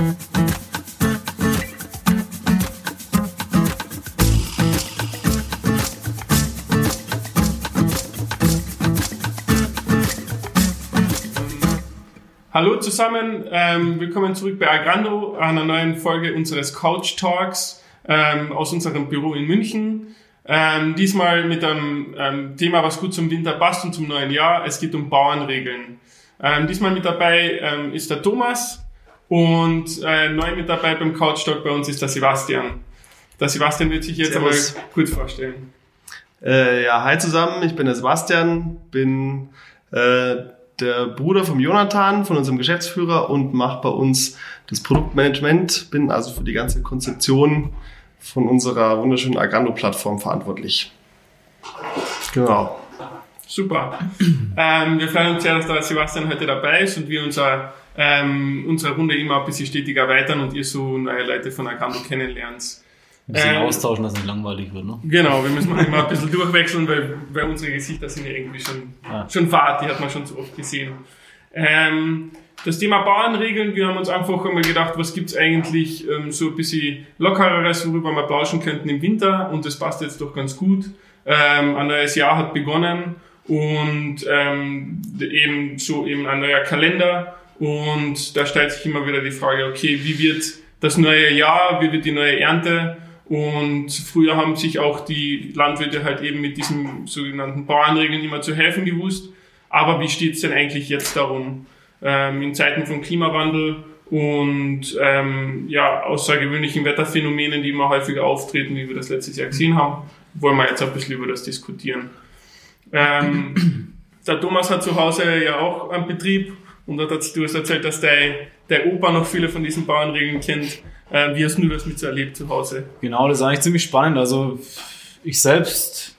Hallo zusammen, ähm, willkommen zurück bei Agrando, einer neuen Folge unseres Couch Talks ähm, aus unserem Büro in München. Ähm, diesmal mit einem ähm, Thema, was gut zum Winter passt und zum neuen Jahr. Es geht um Bauernregeln. Ähm, diesmal mit dabei ähm, ist der Thomas und äh, neu mit dabei beim Couch Talk bei uns ist der Sebastian. Der Sebastian wird sich jetzt Servus. einmal kurz vorstellen. Äh, ja, hi zusammen, ich bin der Sebastian, bin äh, der Bruder vom Jonathan, von unserem Geschäftsführer und mache bei uns das Produktmanagement, bin also für die ganze Konzeption von unserer wunderschönen Agrando-Plattform verantwortlich. Genau. Super. ähm, wir freuen uns sehr, dass der Sebastian heute dabei ist und wir unser, ähm, unsere Runde immer ein bisschen stetig erweitern und ihr so neue Leute von Agrando kennenlernt. Ein bisschen Ähm, austauschen, dass es nicht langweilig wird, ne? Genau, wir müssen immer ein bisschen durchwechseln, weil, weil unsere Gesichter sind ja irgendwie schon, Ja. schon fad, die hat man schon so oft gesehen. Ähm, das Thema Bauernregeln, wir haben uns einfach einmal gedacht, was gibt's eigentlich ähm, so ein bisschen lockereres, worüber wir plauschen könnten im Winter und das passt jetzt doch ganz gut. Ähm, ein neues Jahr hat begonnen und ähm, eben so eben ein neuer Kalender und da stellt sich immer wieder die Frage, okay, wie wird das neue Jahr, wie wird die neue Ernte und früher haben sich auch die Landwirte halt eben mit diesen sogenannten Bauernregeln immer zu helfen gewusst. Aber wie steht's denn eigentlich jetzt darum? Ähm, in Zeiten von Klimawandel und ähm, ja, außergewöhnlichen Wetterphänomenen, die immer häufiger auftreten, wie wir das letztes Jahr gesehen haben, wollen wir jetzt ein bisschen über das diskutieren. Ähm, der Thomas hat zu Hause ja auch einen Betrieb und hat, du hast erzählt, dass der, der Opa noch viele von diesen Bauernregeln kennt. Äh, wie hast du das mit so erlebt zu Hause? Genau, das ist eigentlich ziemlich spannend. Also ich selbst,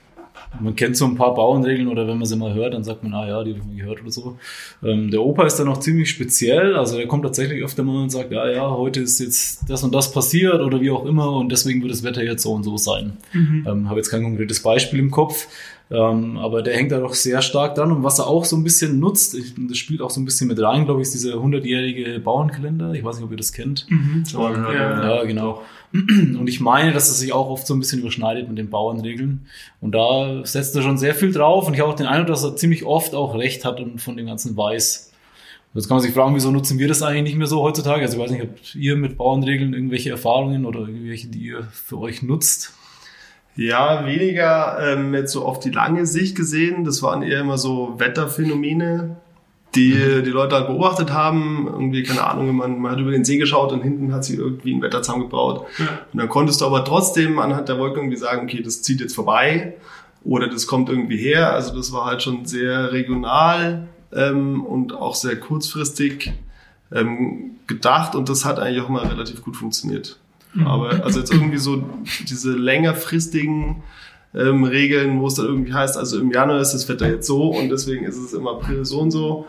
man kennt so ein paar Bauernregeln oder wenn man sie mal hört, dann sagt man, ah ja, die habe ich mal gehört oder so. Ähm, der Opa ist dann auch ziemlich speziell. Also er kommt tatsächlich öfter mal und sagt, ja, ja, heute ist jetzt das und das passiert oder wie auch immer und deswegen wird das Wetter jetzt so und so sein. Ähm, habe jetzt kein konkretes Beispiel im Kopf. Ähm, aber der hängt da doch sehr stark dran und was er auch so ein bisschen nutzt, ich, das spielt auch so ein bisschen mit rein, glaube ich, ist dieser 100-jährige Bauernkalender. Ich weiß nicht, ob ihr das kennt. Ja. Ja, genau. Und ich meine, dass es sich auch oft so ein bisschen überschneidet mit den Bauernregeln. Und da setzt er schon sehr viel drauf. Und ich habe auch den Eindruck, dass er ziemlich oft auch recht hat und von dem Ganzen weiß. Jetzt kann man sich fragen, wieso nutzen wir das eigentlich nicht mehr so heutzutage? Also ich weiß nicht, habt ihr mit Bauernregeln irgendwelche Erfahrungen oder irgendwelche, die ihr für euch nutzt? Ja, weniger ähm, jetzt so auf die lange Sicht gesehen. Das waren eher immer so Wetterphänomene, die die Leute halt beobachtet haben. Irgendwie, keine Ahnung, man, man hat über den See geschaut und hinten hat sich irgendwie ein Wetterzaun gebaut. Ja. Und dann konntest du aber trotzdem anhand der Wolken irgendwie sagen, okay, das zieht jetzt vorbei oder das kommt irgendwie her. Also das war halt schon sehr regional ähm, und auch sehr kurzfristig ähm, gedacht und das hat eigentlich auch mal relativ gut funktioniert. Aber also jetzt irgendwie so diese längerfristigen ähm, Regeln, wo es dann irgendwie heißt, also im Januar ist das Wetter jetzt so und deswegen ist es im April so und so,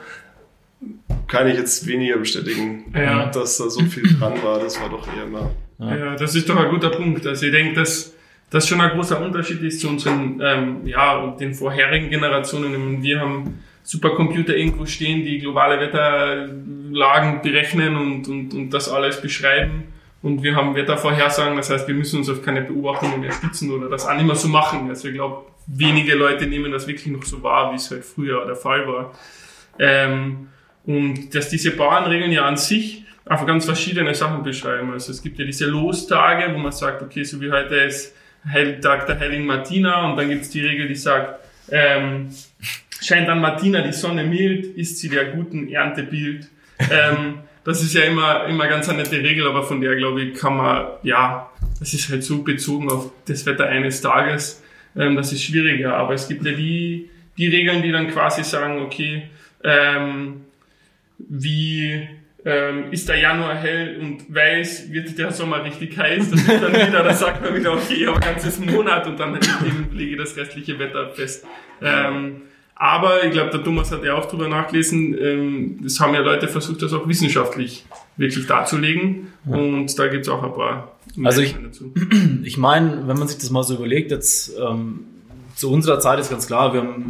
kann ich jetzt weniger bestätigen, Ja. dass da so viel dran war. Das war doch eher mal. Ja, das ist doch ein guter Punkt. Also ich denke, dass das schon ein großer Unterschied ist zu unseren, ähm, ja, und den vorherigen Generationen. Wir haben Supercomputer irgendwo stehen, die globale Wetterlagen berechnen und, und, und das alles beschreiben. Und wir haben Wettervorhersagen, das heißt, wir müssen uns auf keine Beobachtungen mehr stützen oder das auch nicht mehr so machen. Also ich glaube, wenige Leute nehmen das wirklich noch so wahr, wie es halt früher der Fall war. Ähm, und dass diese Bauernregeln ja an sich einfach ganz verschiedene Sachen beschreiben. Also es gibt ja diese Lostage, wo man sagt, okay, so wie heute ist Tag der Heiligen Martina und dann gibt es die Regel, die sagt, ähm, scheint an Martina die Sonne mild, ist sie der guten Ernte Bild. Ähm, das ist ja immer, immer ganz eine nette Regel, aber von der, glaube ich, kann man, ja, das ist halt so bezogen auf das Wetter eines Tages, ähm, das ist schwieriger. Aber es gibt ja die, die Regeln, die dann quasi sagen, okay, ähm, wie ähm, ist der Januar hell und weiß, wird der Sommer richtig heiß, das ist dann wieder, da sagt man wieder, okay, aber ganzes Monat und dann eben lege ich das restliche Wetter fest. Ähm, aber ich glaube, der Thomas hat ja auch drüber nachgelesen, ähm, das haben ja Leute versucht, das auch wissenschaftlich wirklich darzulegen und da gibt's auch ein paar Also ich- Meinungen dazu. Ich meine, wenn man sich das mal so überlegt, jetzt ähm, zu unserer Zeit ist ganz klar, wir haben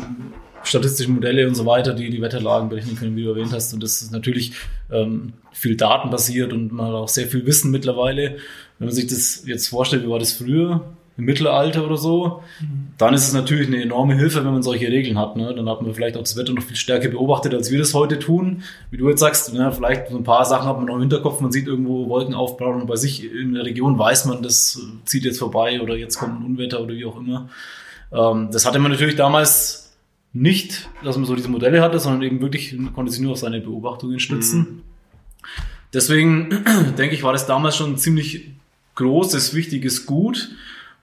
statistische Modelle und so weiter, die die Wetterlagen berechnen können, wie du erwähnt hast. Und das ist natürlich ähm, viel datenbasiert und man hat auch sehr viel Wissen mittlerweile. Wenn man sich das jetzt vorstellt, wie war das früher? Im Mittelalter oder so, dann ist es natürlich eine enorme Hilfe, wenn man solche Regeln hat. Ne? Dann hat man vielleicht auch das Wetter noch viel stärker beobachtet, als wir das heute tun. Wie du jetzt sagst, ne? vielleicht so ein paar Sachen hat man noch im Hinterkopf, man sieht irgendwo Wolken aufbauen und bei sich in der Region weiß man, das zieht jetzt vorbei oder jetzt kommt ein Unwetter oder wie auch immer. Ähm, das hatte man natürlich damals nicht, dass man so diese Modelle hatte, sondern eben wirklich konnte sich nur auf seine Beobachtungen stützen. Mhm. Deswegen denke ich, war das damals schon ein ziemlich großes, wichtiges Gut.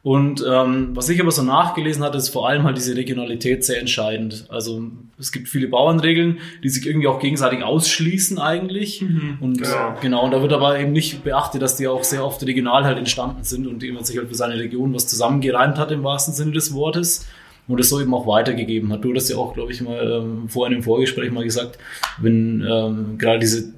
Und ähm, was ich aber so nachgelesen hatte, ist vor allem halt diese Regionalität sehr entscheidend. Also es gibt viele Bauernregeln, die sich irgendwie auch gegenseitig ausschließen eigentlich. Mhm, und genau. genau, und da wird aber eben nicht beachtet, dass die auch sehr oft regional halt entstanden sind und jemand sich halt für seine Region was zusammengereimt hat im wahrsten Sinne des Wortes und es so eben auch weitergegeben hat. Du hast ja auch, glaube ich, mal ähm, vor einem Vorgespräch mal gesagt, wenn ähm, gerade diese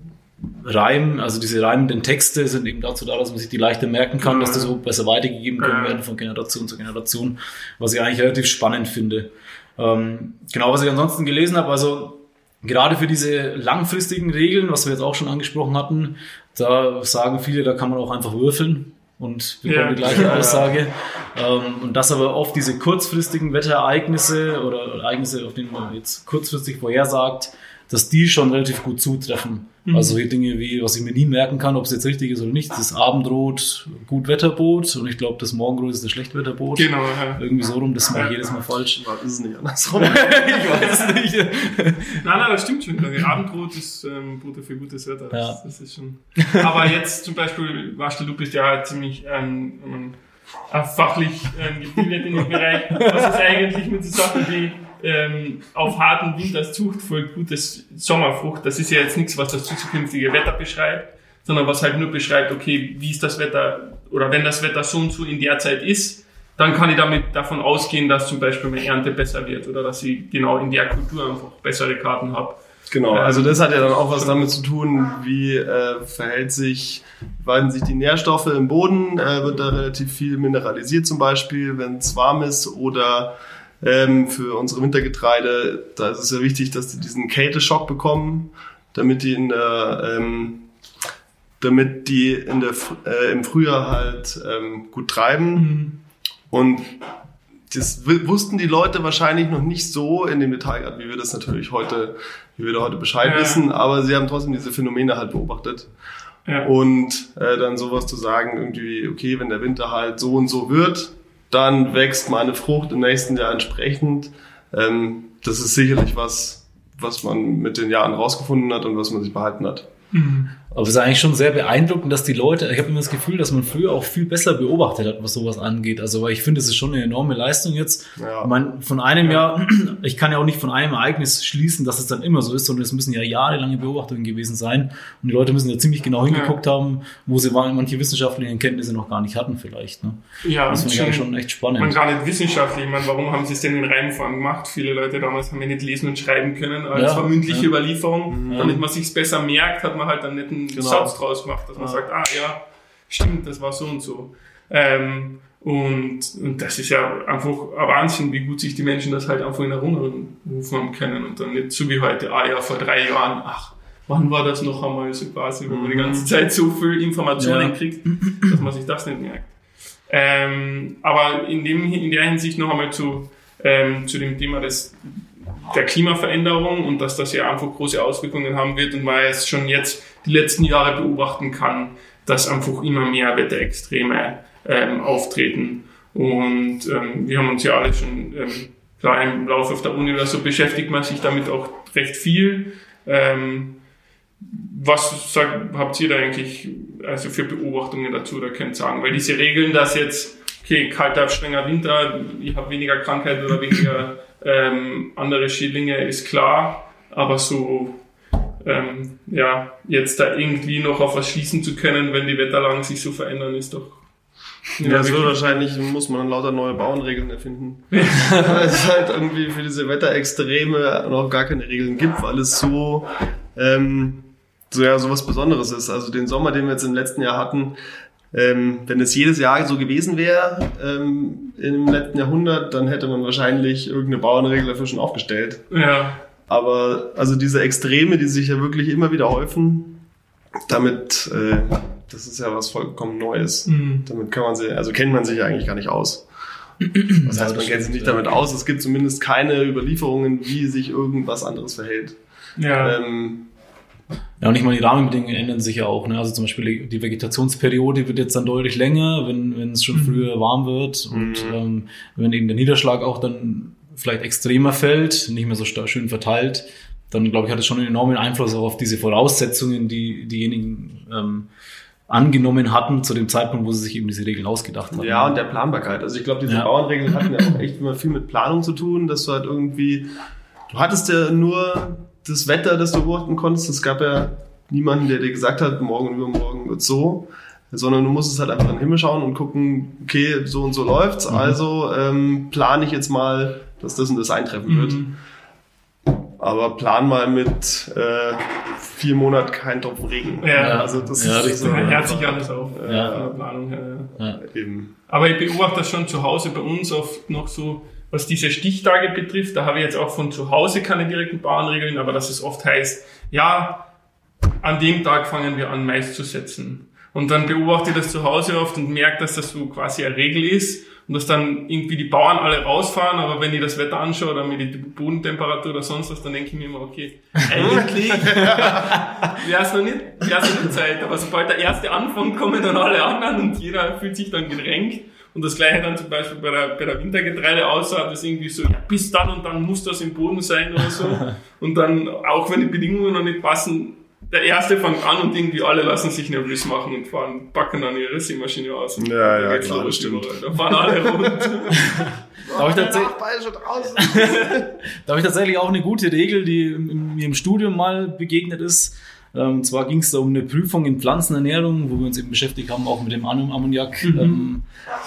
Reim, also diese reimenden Texte sind eben dazu da, dass man sich die leichter merken kann, dass die so besser weitergegeben können werden von Generation zu Generation, was ich eigentlich relativ spannend finde. Ähm, genau, was ich ansonsten gelesen habe, also gerade für diese langfristigen Regeln, was wir jetzt auch schon angesprochen hatten, da sagen viele, da kann man auch einfach würfeln und wir ja. die gleiche Aussage. Ähm, und dass aber oft diese kurzfristigen Wetterereignisse oder Ereignisse, auf denen man jetzt kurzfristig vorhersagt, dass die schon relativ gut zutreffen. Mhm. Also hier Dinge wie, was ich mir nie merken kann, ob es jetzt richtig ist oder nicht, das Abendrot Gutwetterboot und ich glaube, das Morgenrot ist das Schlechtwetterboot. Genau, ja. Irgendwie so rum, das mache ich jedes Mal falsch. Das ist nicht andersrum. ich weiß es nicht. nein, nein, das stimmt schon. Also Abendrot ist ähm, Boot für gutes Wetter. Das, ja. das ist schon. Aber jetzt zum Beispiel, Waschel, du bist ja ziemlich ähm, fachlich ähm, gebildet in dem Bereich. Was ist eigentlich mit so Sachen wie ähm, auf harten Wind als Zucht folgt gutes Sommerfrucht. Das ist ja jetzt nichts, was das zukünftige Wetter beschreibt, sondern was halt nur beschreibt, okay, wie ist das Wetter oder wenn das Wetter so und so in der Zeit ist, dann kann ich damit davon ausgehen, dass zum Beispiel meine Ernte besser wird oder dass ich genau in der Kultur einfach bessere Karten habe. Genau, ähm, also das hat ja dann auch was damit zu tun, wie äh, verhält sich, weiten sich die Nährstoffe im Boden, äh, wird da relativ viel mineralisiert zum Beispiel, wenn es warm ist oder ähm, für unsere Wintergetreide, da ist es ja wichtig, dass die diesen Kälteschock bekommen, damit die in der, ähm, damit die in der, äh, im Frühjahr halt ähm, gut treiben. Mhm. Und das wussten die Leute wahrscheinlich noch nicht so in dem Detail, wie wir das natürlich heute, wie wir da heute Bescheid ja. wissen, aber sie haben trotzdem diese Phänomene halt beobachtet. Ja. Und äh, dann sowas zu sagen, irgendwie, okay, wenn der Winter halt so und so wird, dann wächst meine Frucht im nächsten Jahr entsprechend. Ähm, das ist sicherlich was, was man mit den Jahren rausgefunden hat und was man sich behalten hat. Mhm. Aber es ist eigentlich schon sehr beeindruckend, dass die Leute, ich habe immer das Gefühl, dass man früher auch viel besser beobachtet hat, was sowas angeht. Also weil ich finde, es ist schon eine enorme Leistung jetzt. Ja. Ich meine, von einem ja. Jahr, ich kann ja auch nicht von einem Ereignis schließen, dass es dann immer so ist, sondern es müssen ja jahrelange Beobachtungen gewesen sein. Und die Leute müssen ja ziemlich genau hingeguckt ja. haben, wo sie manche wissenschaftlichen Kenntnisse noch gar nicht hatten vielleicht. Ne? Ja, das finde ich schon echt spannend. Man gar nicht wissenschaftlich. Ich meine, warum haben sie es denn in Reihenform gemacht? Viele Leute damals haben ja nicht lesen und schreiben können als ja, mündliche Überlieferung. Damit man sich besser merkt, hat man halt dann nicht einen genau. Satz draus gemacht, dass man ja. sagt, ah ja, stimmt, das war so und so. Ähm, und, und das ist ja einfach ein Wahnsinn, wie gut sich die Menschen das halt einfach in Erinnerung rufen haben können und dann nicht so wie heute, ah ja, vor drei Jahren, ach, wann war das noch einmal so quasi, wo man die ganze mhm. Zeit so viel Informationen ja. kriegt, dass man sich das nicht merkt. Ähm, aber in, dem, in der Hinsicht noch einmal zu, ähm, zu dem Thema des, der Klimaveränderung und dass das ja einfach große Auswirkungen haben wird und man es schon jetzt die letzten Jahre beobachten kann, dass einfach immer mehr Wetterextreme ähm, auftreten. Und ähm, wir haben uns ja alle schon ähm, klar im Laufe auf der Uni oder so beschäftigt man sich damit auch recht viel. Ähm, was sagt, habt ihr da eigentlich also für Beobachtungen dazu oder könnt sagen? Weil diese Regeln, dass jetzt, okay, kalter, strenger Winter, ich habe weniger Krankheit oder weniger ähm, andere Schädlinge, ist klar, aber so ähm, ja, jetzt da irgendwie noch auf was schließen zu können, wenn die Wetterlagen sich so verändern, ist doch. Ja, es wird wahrscheinlich, muss man lauter neue Bauernregeln erfinden. weil es halt irgendwie für diese Wetterextreme noch gar keine Regeln gibt, weil es so, ähm, so ja, so was Besonderes ist. Also den Sommer, den wir jetzt im letzten Jahr hatten, Ähm, wenn es jedes Jahr so gewesen wäre ähm, im letzten Jahrhundert, dann hätte man wahrscheinlich irgendeine Bauernregel dafür schon aufgestellt. Ja. Aber also diese Extreme, die sich ja wirklich immer wieder häufen, damit, äh, das ist ja was vollkommen Neues. Mhm. Damit kann man sich, also kennt man sich ja eigentlich gar nicht aus. Das heißt, man kennt sich nicht damit aus. Es gibt zumindest keine Überlieferungen, wie sich irgendwas anderes verhält. Ja. Ähm, Ja, und ich meine, die Rahmenbedingungen ändern sich ja auch. Ne? Also zum Beispiel die Vegetationsperiode wird jetzt dann deutlich länger, wenn, wenn es schon Mhm. früher warm wird und Mhm. ähm, wenn eben der Niederschlag auch dann vielleicht extremer fällt, nicht mehr so schön verteilt, dann glaube ich, hat es schon einen enormen Einfluss auch auf diese Voraussetzungen, die diejenigen ähm, angenommen hatten zu dem Zeitpunkt, wo sie sich eben diese Regeln ausgedacht haben. Ja, und der Planbarkeit. Also ich glaube, diese Ja. Bauernregeln hatten ja auch echt immer viel mit Planung zu tun, dass du halt irgendwie, du hattest ja nur das Wetter, das du beobachten konntest. Es gab ja niemanden, der dir gesagt hat, morgen und übermorgen wird so, sondern du musstest halt einfach in den Himmel schauen und gucken, okay, so und so läuft's, Mhm. also ähm, plane ich jetzt mal, dass das und das eintreffen wird. Mhm. Aber plan mal mit äh, vier Monaten kein Tropfen Regen. Ja. also das Ja, ist so hört sich alles auf. Ja. Ja. Von der Planung her, ja. Ja. eben. Aber ich beobachte das schon zu Hause bei uns oft noch so, was diese Stichtage betrifft. Da habe ich jetzt auch von zu Hause keine direkten Bauernregeln, aber dass es oft heißt, ja, an dem Tag fangen wir an, Mais zu setzen. Und dann beobachte ich das zu Hause oft und merke, dass das so quasi eine Regel ist und dass dann irgendwie die Bauern alle rausfahren, aber wenn ich das Wetter anschaue oder mir die Bodentemperatur oder sonst was, dann denke ich mir immer, okay, eigentlich wäre es noch nicht, wäre es noch nicht Zeit, aber sobald der erste anfängt, kommen dann alle anderen und jeder fühlt sich dann gedrängt. Und das gleiche dann zum Beispiel bei der, bei der Wintergetreideaussaat, das irgendwie so, ja, bis dann und dann muss das im Boden sein oder so. Und dann, auch wenn die Bedingungen noch nicht passen, der erste fängt an und irgendwie alle lassen sich nervös machen und fahren, packen dann ihre Sämaschine aus. Und Ja, dann ja, geht's klar, los das stimmt. Da fahren alle rund. Da habe ich, tatsächlich- da hab ich tatsächlich auch eine gute Regel, die mir im Studium mal begegnet ist. Ähm, Und zwar ging es da um eine Prüfung in Pflanzenernährung, wo wir uns eben beschäftigt haben, auch mit dem Ammon- Ammoniak, ähm,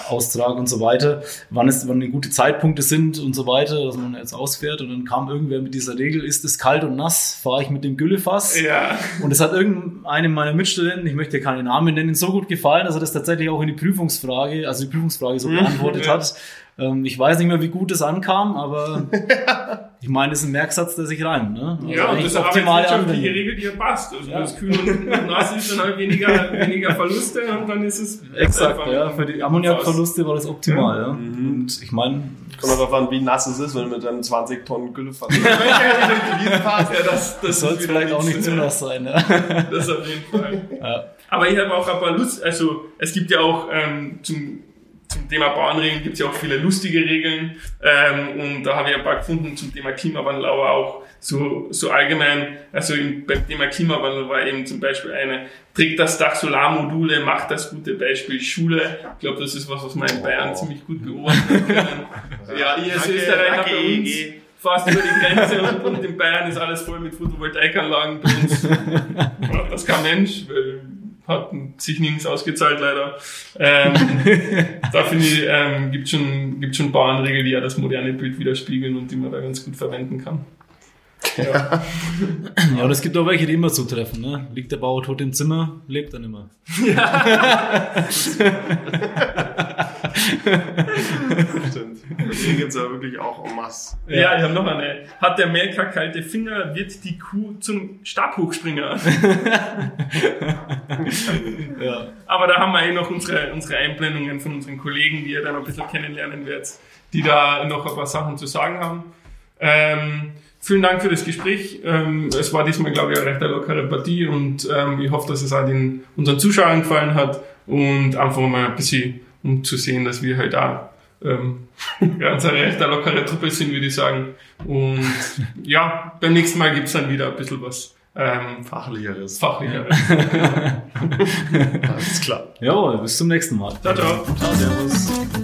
Austrag und so weiter, wann es wann gute Zeitpunkte sind und so weiter, dass man jetzt ausfährt. Und dann kam irgendwer mit dieser Regel, ist es kalt und nass, fahre ich mit dem Güllefass. ja. Und es hat irgendeinem meiner Mitstudenten, ich möchte keine Namen nennen, so gut gefallen, dass er das tatsächlich auch in die Prüfungsfrage, also die Prüfungsfrage so beantwortet Ja. hat. Ähm, ich weiß nicht mehr, wie gut es ankam, aber ich meine, das ist ein Merksatz, der sich reimt. Ne? Also Ja, und das ist eine arbeitswirtschaftliche. Regel, die ja passt. Also Ja. wenn es kühl und nass ist, dann halt weniger, weniger Verluste und dann ist es Exakt, ja. Für die Ammoniakverluste war das optimal. Ja. Und ich meine, Kommt darauf an, wie nass es ist, wenn du mit einem 20 Tonnen Gülle fährst. Ja, das, das das soll vielleicht auch nicht zu nass sein. Ja. Das auf jeden Fall. Ja. Aber ich habe auch ein paar Lust, also es gibt ja auch ähm, zum, zum Thema Bauernregeln gibt es ja auch viele lustige Regeln ähm, und da habe ich ein paar gefunden zum Thema Klimawandel, aber auch so, so allgemein, also im, beim Thema Klimawandel war eben zum Beispiel eine, trägt das Dach Solarmodule, macht das gute Beispiel Schule. Ich glaube, das ist was, was wir in Bayern ziemlich gut beobachten können. ja, ich als Österreicher bei uns EG. fast über die Grenze und, und in Bayern ist alles voll mit Photovoltaikanlagen bei uns. Das kann Mensch, weil hat sich nirgends ausgezahlt leider. Ähm, da finde ich, ähm, gibt schon, gibt schon Bauernregeln, die ja das moderne Bild widerspiegeln und die man da ganz gut verwenden kann. Ja. ja, und es gibt auch welche, die immer zutreffen. Ne? Liegt der Bauer tot im Zimmer, lebt er nimmer. Stimmt. Gibt's ja wirklich auch en masse. Ja, ich habe noch eine. Hat der Melker kalte Finger, wird die Kuh zum Stabhochspringer. Ja. Aber da haben wir eh noch unsere, unsere Einblendungen von unseren Kollegen, die ihr dann ein bisschen kennenlernen werdet, die da noch ein paar Sachen zu sagen haben. Ähm, vielen Dank für das Gespräch. Ähm, es war diesmal, glaube ich, eine recht lockere Partie und ähm, ich hoffe, dass es auch den, unseren Zuschauern gefallen hat und einfach mal ein bisschen, um zu sehen, dass wir halt da ähm, ganz eine recht lockere Truppe sind, würde ich sagen. Und ja, beim nächsten Mal gibt's dann wieder ein bisschen was ähm, Fachlicheres. Fachlicheres. Alles klar. Jawohl, bis zum nächsten Mal. Ciao, ciao. Ciao, servus.